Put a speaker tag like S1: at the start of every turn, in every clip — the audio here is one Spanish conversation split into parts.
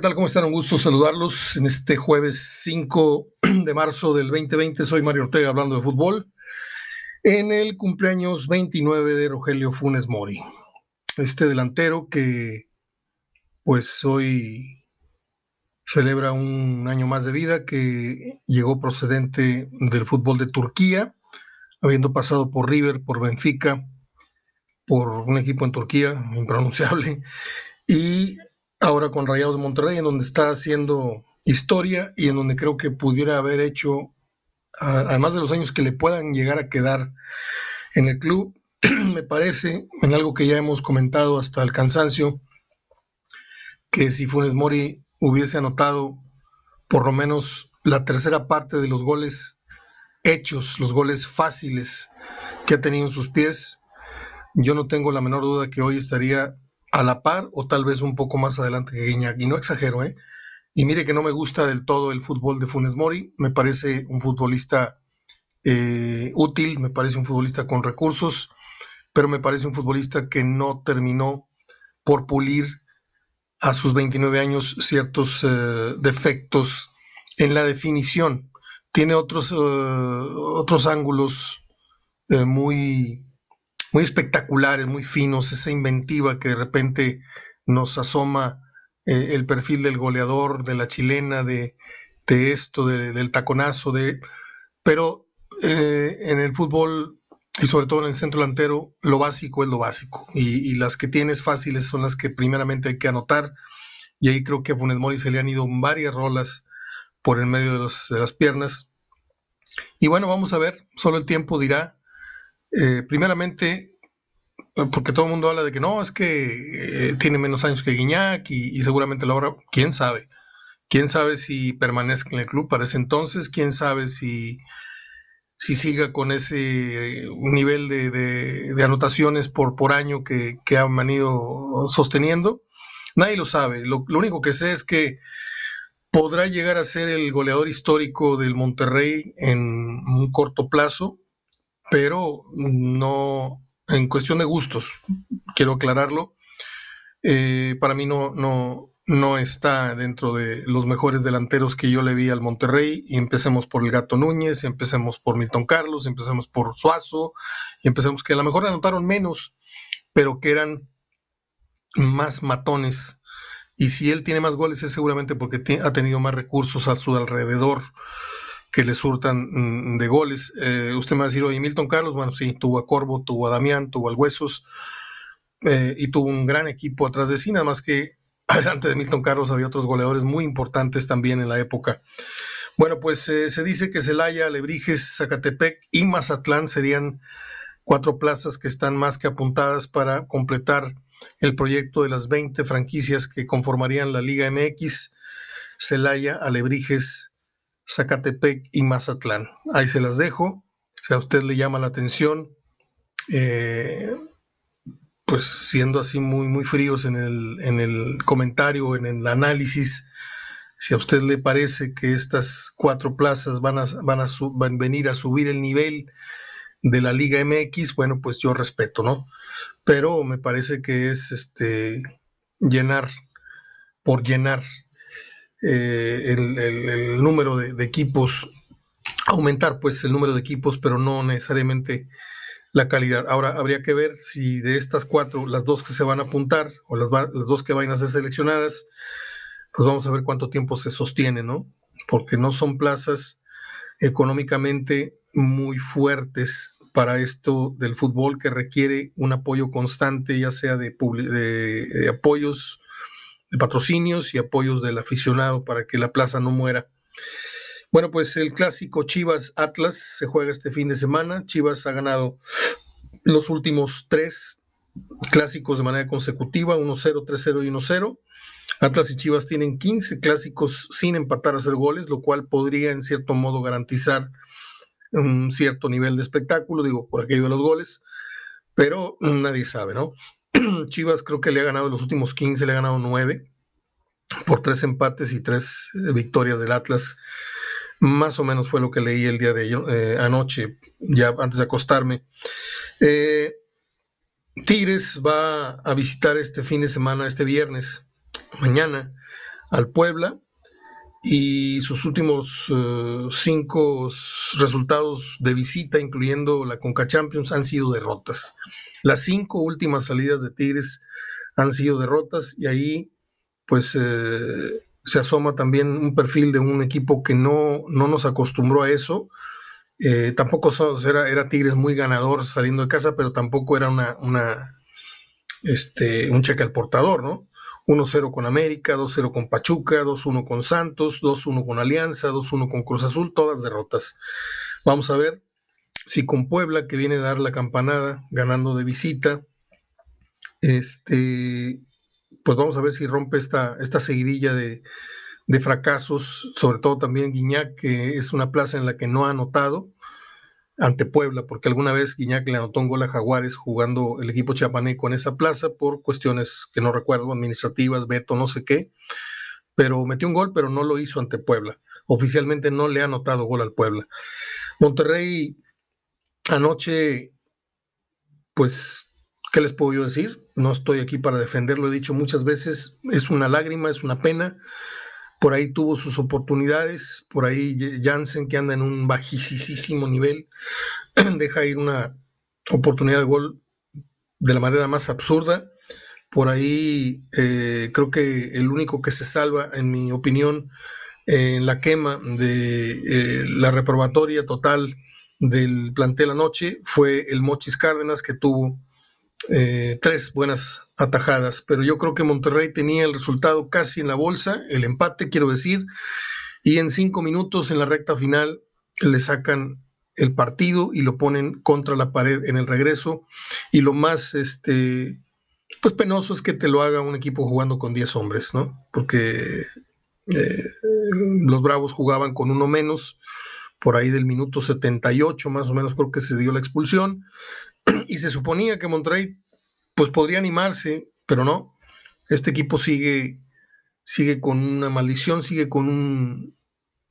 S1: ¿qué tal? ¿Cómo están? Un gusto saludarlos en este jueves 5 de marzo del 2020. Soy Mario Ortega hablando de fútbol en el cumpleaños 29 de Rogelio Funes Mori. Este delantero que pues hoy celebra un año más de vida, que llegó procedente del fútbol de Turquía, habiendo pasado por River, por Benfica, por un equipo en Turquía, impronunciable, y ahora con Rayados de Monterrey, en donde está haciendo historia y en donde creo que pudiera haber hecho, además de los años que le puedan llegar a quedar en el club, me parece, en algo que ya hemos comentado hasta el cansancio, que si Funes Mori hubiese anotado por lo menos la tercera parte de los goles hechos, los goles fáciles que ha tenido en sus pies, yo no tengo la menor duda que hoy estaría a la par o tal vez un poco más adelante que Guiñac. Y no exagero, ¿eh? Y mire que no me gusta del todo el fútbol de Funes Mori, me parece un futbolista eh, útil, me parece un futbolista con recursos, pero me parece un futbolista que no terminó por pulir a sus 29 años ciertos eh, defectos en la definición. Tiene otros, eh, otros ángulos muy muy espectaculares, muy finos, esa inventiva que de repente nos asoma eh, el perfil del goleador, de la chilena, de, esto, del taconazo, de... Pero eh, en el fútbol y sobre todo en el centro delantero, lo básico es lo básico. Y, las que tienes fáciles son las que primeramente hay que anotar. Y ahí creo que a Funes Mori se le han ido varias rolas por el medio de, de las piernas. Y bueno, vamos a ver, solo el tiempo dirá eh, primeramente, porque todo el mundo habla de que no, es que eh, tiene menos años que Guiñac y, seguramente la obra, quién sabe. Quién sabe si permanezca en el club para ese entonces, quién sabe si, si siga con ese nivel de, anotaciones por, por año que, que, han venido sosteniendo. Nadie lo sabe. Lo, lo, único que sé es que podrá llegar a ser el goleador histórico del Monterrey en un corto plazo pero no en cuestión de gustos, quiero aclararlo. Eh, para mí no, no, no está dentro de los mejores delanteros que yo le vi al Monterrey. Y empecemos por el Gato Núñez, y empecemos por Milton Carlos, y empecemos por Suazo, y empecemos que a lo mejor anotaron menos, pero que eran más matones. Y si él tiene más goles es seguramente porque ha tenido más recursos a su alrededor que le surtan mm, de goles. Eh, usted me va a decir, Milton Carlos, bueno, sí, tuvo a Corvo, tuvo a Damián, tuvo al Huesos eh, y tuvo un gran equipo atrás de sí, nada más que adelante de Milton Carlos había otros goleadores muy importantes también en la época. Bueno, pues eh, se dice que Celaya, Alebrijes, Zacatepec y Mazatlán serían cuatro plazas que están más que apuntadas para completar el proyecto de las 20 franquicias que conformarían la Liga MX. Celaya, Alebrijes, Zacatepec y Mazatlán. Ahí se las dejo. Si a usted le llama la atención, eh, pues siendo así muy, muy fríos en el, en el comentario, en el análisis, si a usted le parece que estas cuatro plazas van a, van a, van a venir a subir el nivel de la Liga MX, bueno, pues yo respeto, ¿no? Pero me parece que es este llenar por llenar eh, el, número de, equipos, aumentar pues el número de equipos, pero no necesariamente la calidad. Ahora habría que ver si de estas cuatro, las dos que se van a apuntar o las, las dos que van a ser seleccionadas, pues vamos a ver cuánto tiempo se sostiene, ¿no? Porque no son plazas económicamente muy fuertes para esto del fútbol que requiere un apoyo constante, ya sea de, de apoyos de patrocinios y apoyos del aficionado para que la plaza no muera. Bueno, pues el clásico Chivas Atlas se juega este fin de semana. Chivas ha ganado los últimos tres clásicos de manera consecutiva, 1-0, 3-0 y 1-0. Atlas y Chivas tienen 15 clásicos sin empatar a hacer goles, lo cual podría en cierto modo garantizar un cierto nivel de espectáculo, digo, por aquello de los goles, pero nadie sabe, ¿no? Chivas creo que le ha ganado los últimos 15, le ha ganado 9 por tres empates y tres eh, victorias del Atlas. Más o menos fue lo que leí el día de eh, anoche, ya antes de acostarme. Eh, Tigres va a visitar este fin de semana, este viernes, mañana, al Puebla y sus últimos eh, cinco resultados de visita, incluyendo la Conca Champions, han sido derrotas. Las cinco últimas salidas de Tigres han sido derrotas y ahí pues eh, se asoma también un perfil de un equipo que no, no nos acostumbró a eso. Eh, tampoco era, era, Tigres muy ganador saliendo de casa, pero tampoco era una, una este, un cheque al portador, ¿no? 1-0 con América, 2-0 con Pachuca, 2-1 con Santos, 2-1 con Alianza, 2-1 con Cruz Azul, todas derrotas. Vamos a ver si con Puebla, que viene a dar la campanada, ganando de visita, este, pues vamos a ver si rompe esta, esta seguidilla de, de fracasos, sobre todo también Guiñac, que es una plaza en la que no ha anotado ante Puebla, porque alguna vez Guiñac le anotó un gol a Jaguares jugando el equipo chiapaneco en esa plaza por cuestiones que no recuerdo, administrativas, veto, no sé qué, pero metió un gol, pero no lo hizo ante Puebla. Oficialmente no le ha anotado gol al Puebla. Monterrey anoche, pues, ¿qué les puedo yo decir? No estoy aquí para defenderlo, he dicho muchas veces, es una lágrima, es una pena por ahí tuvo sus oportunidades, por ahí Jansen que anda en un bajísimo nivel, deja ir una oportunidad de gol de la manera más absurda. Por ahí eh, creo que el único que se salva, en mi opinión, en la quema de eh, la reprobatoria total del plantel anoche fue el Mochis Cárdenas que tuvo eh, tres buenas atajadas, pero yo creo que Monterrey tenía el resultado casi en la bolsa, el empate quiero decir, y en cinco minutos en la recta final le sacan el partido y lo ponen contra la pared en el regreso y lo más este pues penoso es que te lo haga un equipo jugando con 10 hombres, ¿no? Porque eh, los Bravos jugaban con uno menos, por ahí del minuto 78 más o menos creo que se dio la expulsión, y se suponía que Monterrey pues podría animarse, pero no. Este equipo sigue, sigue con una maldición, sigue con un,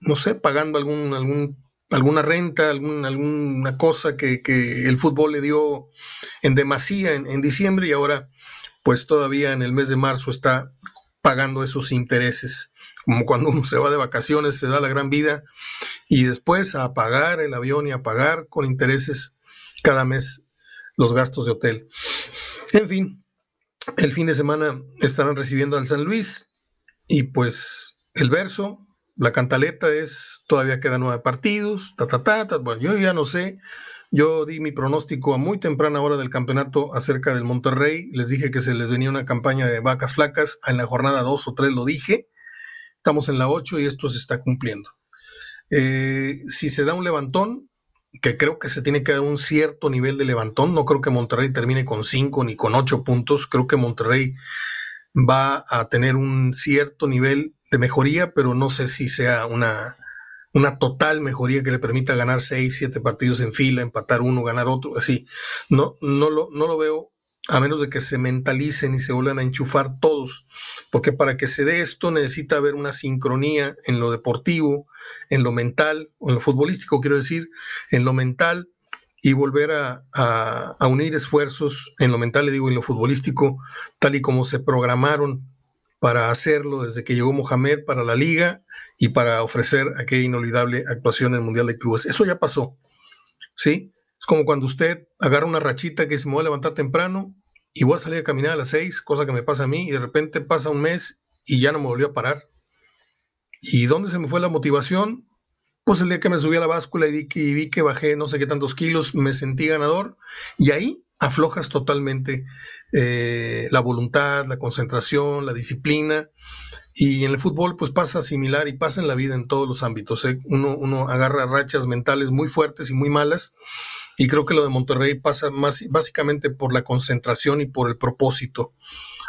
S1: no sé, pagando algún, algún, alguna renta, algún, alguna cosa que, el fútbol le dio en demasía en, en diciembre y ahora pues todavía en el mes de marzo está pagando esos intereses como cuando uno se va de vacaciones, se da la gran vida y después a pagar el avión y a pagar con intereses cada mes los gastos de hotel. En fin, el fin de semana estarán recibiendo al San Luis y pues el verso, la cantaleta es, todavía quedan nueve partidos, ta, ta, ta, ta, bueno, yo ya no sé, yo di mi pronóstico a muy temprana hora del campeonato acerca del Monterrey, les dije que se les venía una campaña de vacas flacas, en la jornada 2 o 3 lo dije, estamos en la 8 y esto se está cumpliendo. Eh, si se da un levantón, que creo que se tiene que dar un cierto nivel de levantón. No creo que Monterrey termine con cinco ni con ocho puntos. Creo que Monterrey va a tener un cierto nivel de mejoría, pero no sé si sea una, una total mejoría que le permita ganar seis, siete partidos en fila, empatar uno, ganar otro, así. No, no, lo, no lo veo a menos de que se mentalicen y se vuelvan a enchufar todos, porque para que se dé esto necesita haber una sincronía en lo deportivo, en lo mental, o en lo futbolístico, quiero decir, en lo mental, y volver a, a, unir esfuerzos en lo mental, le digo, en lo futbolístico, tal y como se programaron para hacerlo desde que llegó Mohamed para la liga y para ofrecer aquella inolvidable actuación en el Mundial de Clubes. Eso ya pasó, ¿sí? Como cuando usted agarra una rachita que se me va a levantar temprano y voy a salir a caminar a las seis, cosa que me pasa a mí, y de repente pasa un mes y ya no me volvió a parar. ¿Y dónde se me fue la motivación? Pues el día que me subí a la báscula y, vi que bajé no sé qué tantos kilos, me sentí ganador y ahí aflojas totalmente eh, la voluntad, la concentración, la disciplina. Y en el fútbol pues pasa similar y pasa en la vida en todos los ámbitos. ¿eh? Uno, uno agarra rachas mentales muy fuertes y muy malas y creo que lo de Monterrey pasa más básicamente por la concentración y por el propósito.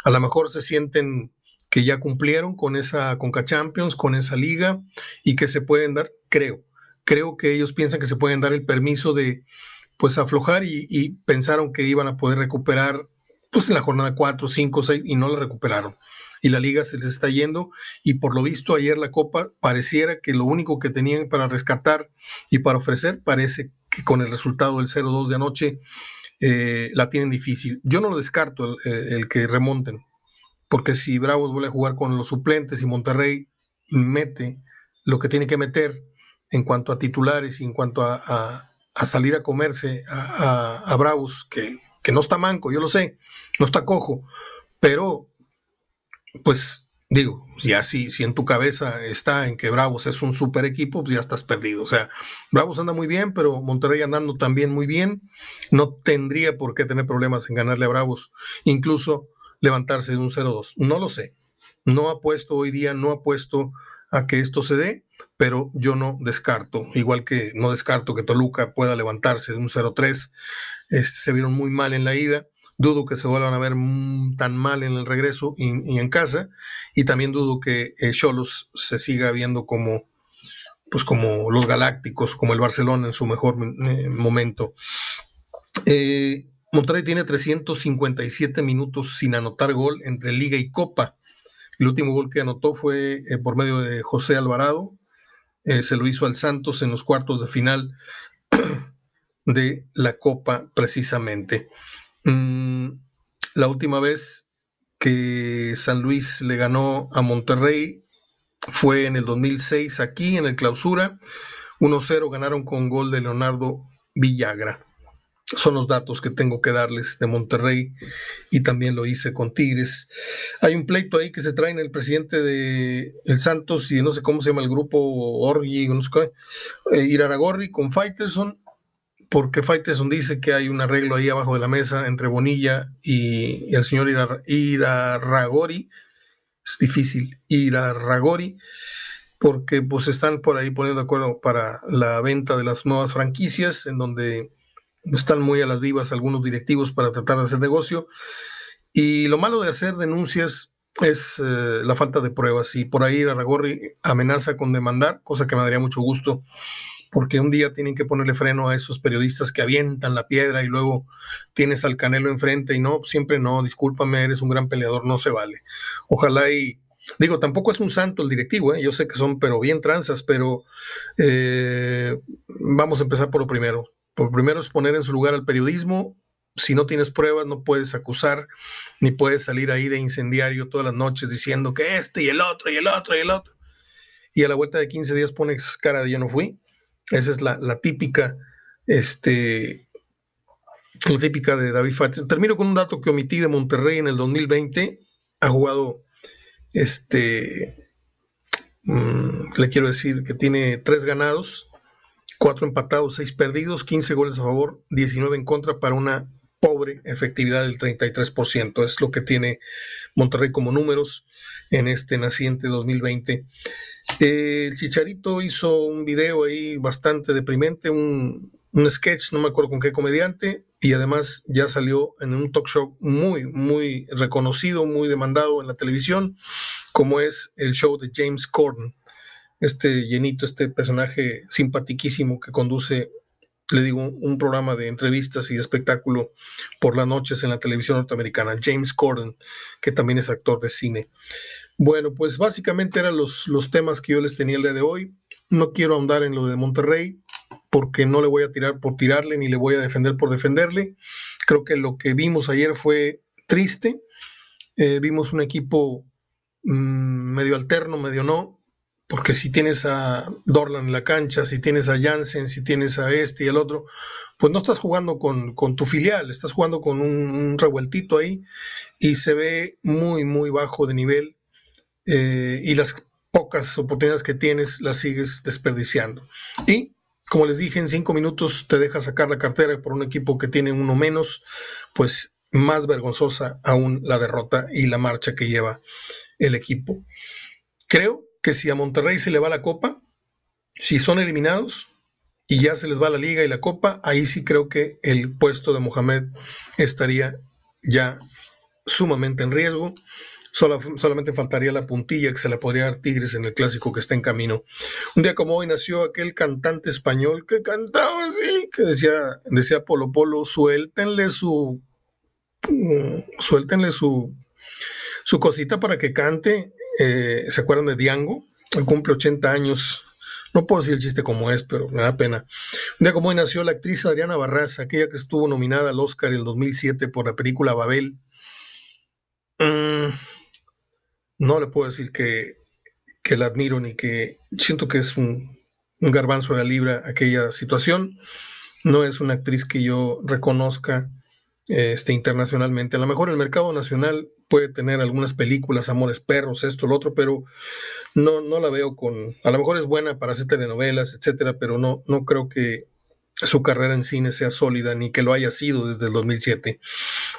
S1: A lo mejor se sienten que ya cumplieron con esa Conca Champions, con esa liga y que se pueden dar, creo, creo que ellos piensan que se pueden dar el permiso de pues aflojar y, pensaron que iban a poder recuperar pues en la jornada 4, 5, 6 y no la recuperaron. Y la liga se les está yendo y por lo visto ayer la Copa pareciera que lo único que tenían para rescatar y para ofrecer parece que con el resultado del 0-2 de anoche eh, la tienen difícil. Yo no lo descarto el, que remonten, porque si Bravos vuelve a jugar con los suplentes y Monterrey mete lo que tiene que meter en cuanto a titulares y en cuanto a, salir a comerse a, Bravos, que, que no está manco, yo lo sé, no está cojo, pero pues digo, ya si, si en tu cabeza está en que Bravos es un super equipo, pues ya estás perdido. O sea, Bravos anda muy bien, pero Monterrey andando también muy bien, no tendría por qué tener problemas en ganarle a Bravos, incluso levantarse de un 0-2. No lo sé. No apuesto hoy día, no apuesto a que esto se dé, pero yo no descarto, igual que no descarto que Toluca pueda levantarse de un 0-3. Este, se vieron muy mal en la ida dudo que se vuelvan a ver tan mal en el regreso y, en casa, y también dudo que eh, Cholos se siga viendo como, pues como los Galácticos, como el Barcelona en su mejor eh, momento. Eh, Monterrey tiene 357 minutos sin anotar gol entre Liga y Copa. El último gol que anotó fue por medio de José Alvarado. se lo hizo al Santos en los cuartos de final de la Copa precisamente. Mm, la última vez que San Luis le ganó a Monterrey fue en el 2006 aquí en el clausura. 1-0 ganaron con gol de Leonardo Villagra. Son los datos que tengo que darles de Monterrey y también lo hice con Tigres. Hay un pleito ahí que se traen el presidente de el Santos y no sé cómo se llama el grupo Orgi, no sé qué, eh, Iraragorri con Fighterson porque Faiteson dice que hay un arreglo ahí abajo de la mesa entre Bonilla y, el señor Irarragori. Es difícil, Irarragori, porque pues están por ahí poniendo de acuerdo para la venta de las nuevas franquicias, en donde están muy a las vivas algunos directivos para tratar de hacer negocio. Y lo malo de hacer denuncias es eh, la falta de pruebas. Y por ahí Irarragori amenaza con demandar, cosa que me daría mucho gusto porque un día tienen que ponerle freno a esos periodistas que avientan la piedra y luego tienes al Canelo enfrente y no, siempre no, discúlpame, eres un gran peleador, no se vale. Ojalá y, digo, tampoco es un santo el directivo, ¿eh? yo sé que son, pero bien tranzas, pero eh, vamos a empezar por lo primero. Por lo primero es poner en su lugar al periodismo. Si no tienes pruebas, no puedes acusar, ni puedes salir ahí de incendiario todas las noches diciendo que este y el otro y el otro y el otro. Y a la vuelta de 15 días pones cara de yo no fui esa es la, típica, este, típica de David Fates. Termino con un dato que omití de Monterrey en el 2020. Ha jugado, este, mm, le quiero decir que tiene tres ganados, cuatro empatados, seis perdidos, 15 goles a favor, 19 en contra para una pobre efectividad del 33%. Es lo que tiene Monterrey como números en este naciente 2020 el Chicharito hizo un video ahí bastante deprimente, un, sketch, no me acuerdo con qué comediante, y además ya salió en un talk show muy, muy reconocido, muy demandado en la televisión, como es el show de James Corden. Este llenito, este personaje simpatiquísimo que conduce, le digo, un programa de entrevistas y de espectáculo por las noches en la televisión norteamericana, James Corden, que también es actor de cine. Bueno, pues básicamente eran los, los temas que yo les tenía el día de hoy. No quiero ahondar en lo de Monterrey porque no le voy a tirar por tirarle ni le voy a defender por defenderle. Creo que lo que vimos ayer fue triste. Eh, vimos un equipo mm, medio alterno, medio no, porque si tienes a Dorlan en la cancha, si tienes a Jansen, si tienes a este y el otro, pues no estás jugando con, tu filial, estás jugando con un, revueltito ahí y se ve muy, muy bajo de nivel eh, y las pocas oportunidades que tienes las sigues desperdiciando. Y como les dije, en cinco minutos te deja sacar la cartera por un equipo que tiene uno menos, pues más vergonzosa aún la derrota y la marcha que lleva el equipo. Creo que si a Monterrey se le va la copa, si son eliminados y ya se les va la liga y la copa, ahí sí creo que el puesto de Mohamed estaría ya sumamente en riesgo solamente faltaría la puntilla que se le podría dar Tigres en el clásico que está en camino. Un día como hoy nació aquel cantante español que cantaba así, que decía, decía Polo Polo, suéltenle su, mm, suéltenle su, su cosita para que cante. Eh, ¿Se acuerdan de Diango? cumple 80 años. No puedo decir el chiste como es, pero me da pena. Un día como hoy nació la actriz Adriana Barraza, aquella que estuvo nominada al Oscar en el 2007 por la película Babel. Mm, no le puedo decir que, que la admiro ni que siento que es un, un garbanzo de libra aquella situación. No es una actriz que yo reconozca este, internacionalmente. A lo mejor el mercado nacional puede tener algunas películas, Amores Perros, esto, lo otro, pero no, no la veo con. A lo mejor es buena para hacer telenovelas, etcétera, pero no, no creo que su carrera en cine sea sólida ni que lo haya sido desde el 2007.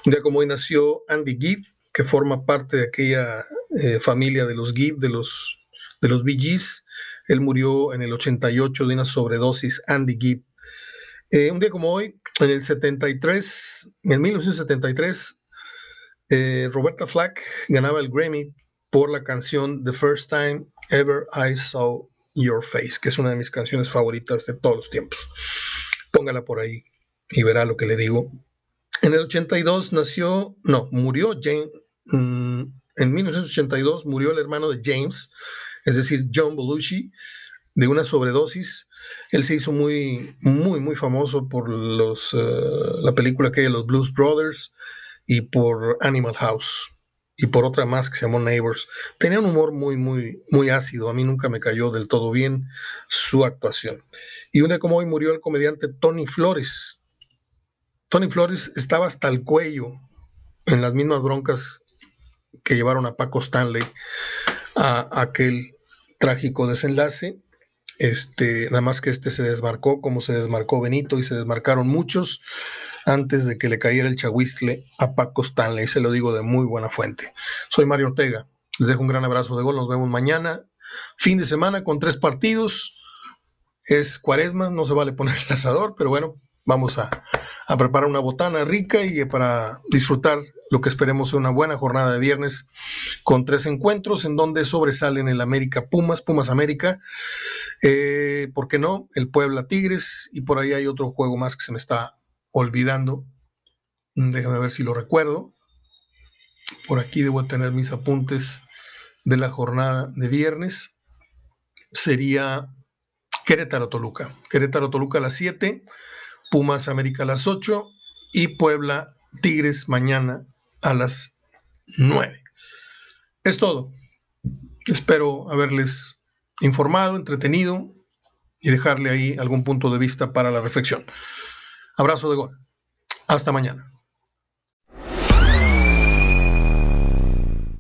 S1: Un día como hoy nació Andy Gibb, que forma parte de aquella eh, familia de los Gibb, de los, de los Bee. Él murió en el 88 de una sobredosis, Andy Gibb. Eh, un día como hoy, en el 73, en 1973, eh, Roberta Flack ganaba el Grammy por la canción The First Time Ever I Saw Your Face, que es una de mis canciones favoritas de todos los tiempos. Póngala por ahí y verá lo que le digo. En el 82 nació, no, murió Jane, mm, en 1982 murió el hermano de James, es decir, John Belushi, de una sobredosis. Él se hizo muy, muy, muy famoso por eh, la película que los Blues Brothers y por Animal House y por otra más que se llamó Neighbors. Tenía un humor muy, muy, muy ácido. A mí nunca me cayó del todo bien su actuación. Y un día como hoy murió el comediante Tony Flores. Tony Flores estaba hasta el cuello en las mismas broncas que llevaron a Paco Stanley a aquel trágico desenlace este, nada más que este se desmarcó, como se desmarcó Benito y se desmarcaron muchos antes de que le cayera el chahuistle a Paco Stanley. Se lo digo de muy buena fuente. Soy Mario Ortega. Les dejo un gran abrazo de gol. Nos vemos mañana. Fin de semana con tres partidos. Es cuaresma, no se vale poner el asador, pero bueno, vamos a, a preparar una botana rica y para disfrutar lo que esperemos una buena jornada de viernes con tres encuentros en donde sobresalen el América Pumas, Pumas América, eh, ¿por qué no? El Puebla Tigres y por ahí hay otro juego más que se me está olvidando. Déjame ver si lo recuerdo. Por aquí debo tener mis apuntes de la jornada de viernes. Sería Querétaro Toluca. Querétaro Toluca a las 7. Pumas América a las 8 y Puebla Tigres mañana a las 9. Es todo. Espero haberles informado, entretenido y dejarle ahí algún punto de vista para la reflexión. Abrazo de gol. Hasta mañana.